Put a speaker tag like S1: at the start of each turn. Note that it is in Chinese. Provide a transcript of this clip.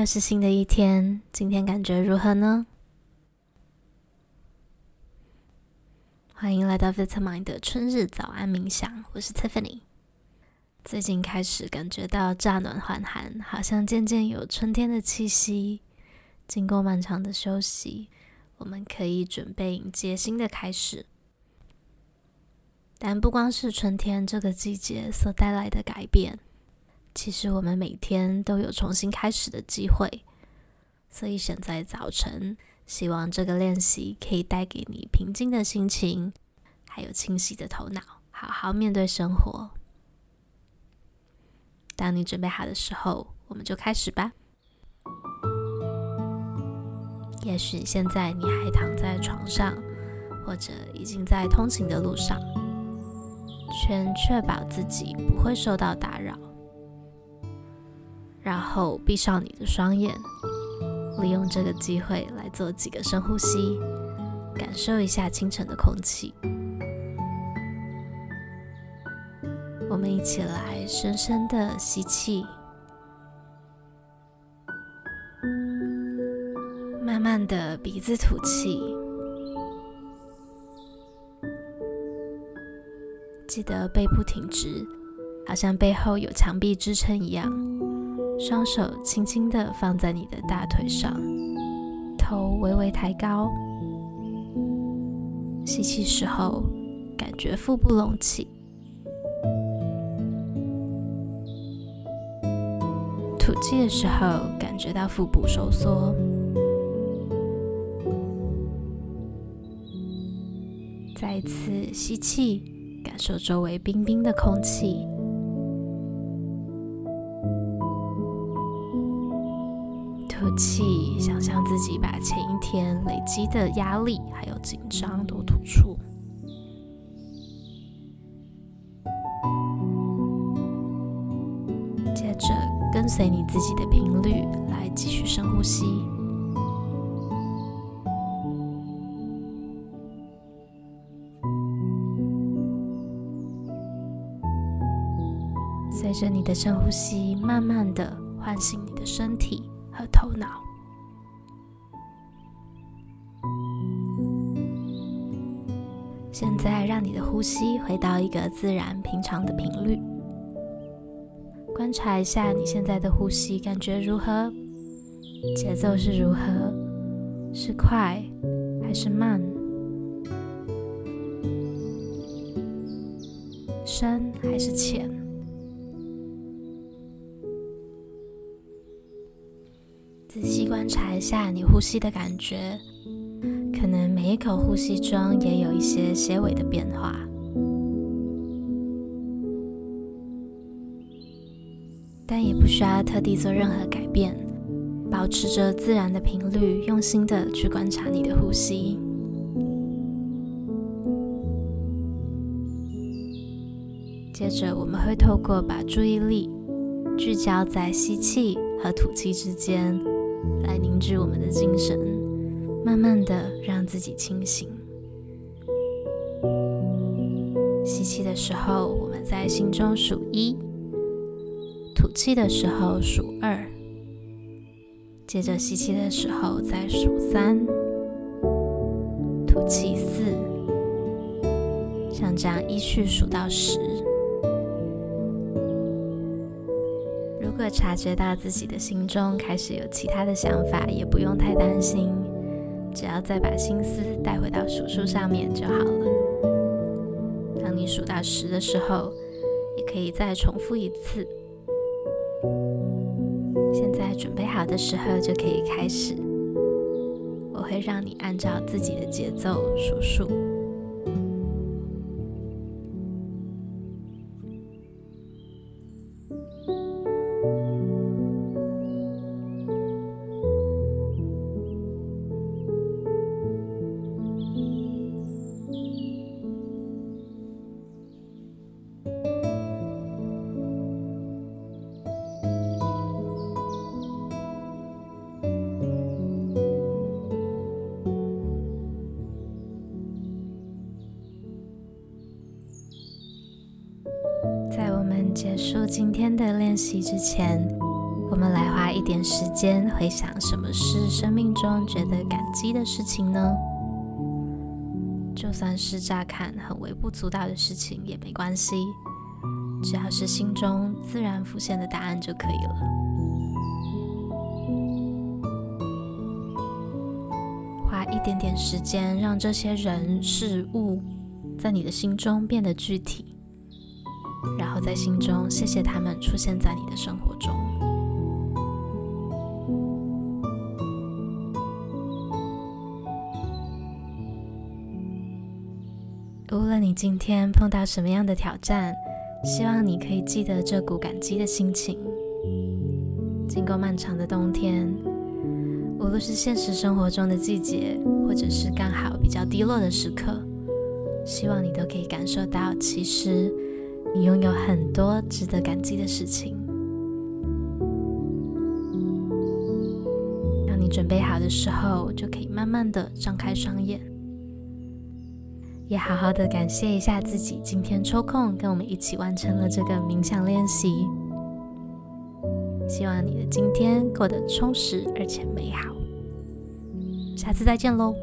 S1: 又是新的一天，今天感觉如何呢？欢迎来到 Vitamin 的春日早安冥想，我是 Tiffany。最近开始感觉到乍暖还寒，好像渐渐有春天的气息。经过漫长的休息，我们可以准备迎接新的开始。但不光是春天这个季节所带来的改变。其实我们每天都有重新开始的机会，所以选在早晨，希望这个练习可以带给你平静的心情，还有清晰的头脑，好好面对生活。当你准备好的时候，我们就开始吧。也许现在你还躺在床上，或者已经在通勤的路上，全确保自己不会受到打扰。然后闭上你的双眼，利用这个机会来做几个深呼吸，感受一下清晨的空气。我们一起来深深的吸气，慢慢的鼻子吐气，记得背部挺直，好像背后有墙壁支撑一样。双手轻轻地放在你的大腿上，头微微抬高。吸气时候，感觉腹部隆起；吐气的时候，感觉到腹部收缩。再一次吸气，感受周围冰冰的空气。气，想象自己把前一天累积的压力还有紧张都吐出。接着，跟随你自己的频率来继续深呼吸。随着你的深呼吸，慢慢的唤醒你的身体。和头脑。现在，让你的呼吸回到一个自然平常的频率。观察一下你现在的呼吸感觉如何？节奏是如何？是快还是慢？深还是浅？观察一下你呼吸的感觉，可能每一口呼吸中也有一些些微的变化，但也不需要特地做任何改变，保持着自然的频率，用心的去观察你的呼吸。接着，我们会透过把注意力聚焦在吸气和吐气之间。来凝聚我们的精神，慢慢的让自己清醒。吸气的时候，我们在心中数一；吐气的时候数二。接着吸气的时候再数三，吐气四，像这样依序数到十。如果察觉到自己的心中开始有其他的想法，也不用太担心，只要再把心思带回到数数上面就好了。当你数到十的时候，也可以再重复一次。现在准备好的时候就可以开始，我会让你按照自己的节奏数数。结束今天的练习之前，我们来花一点时间回想，什么是生命中觉得感激的事情呢？就算是乍看很微不足道的事情也没关系，只要是心中自然浮现的答案就可以了。花一点点时间，让这些人事物在你的心中变得具体，然后在心中谢谢他们出现在你的生活中。无论你今天碰到什么样的挑战，希望你可以记得这股感激的心情。经过漫长的冬天，无论是现实生活中的季节，或者是刚好比较低落的时刻，希望你都可以感受到，其实你拥有很多值得感激的事情。当你准备好的时候，就可以慢慢的张开双眼。也好好的感谢一下自己，今天抽空跟我们一起完成了这个冥想练习。希望你的今天过得充实而且美好。下次再见喽。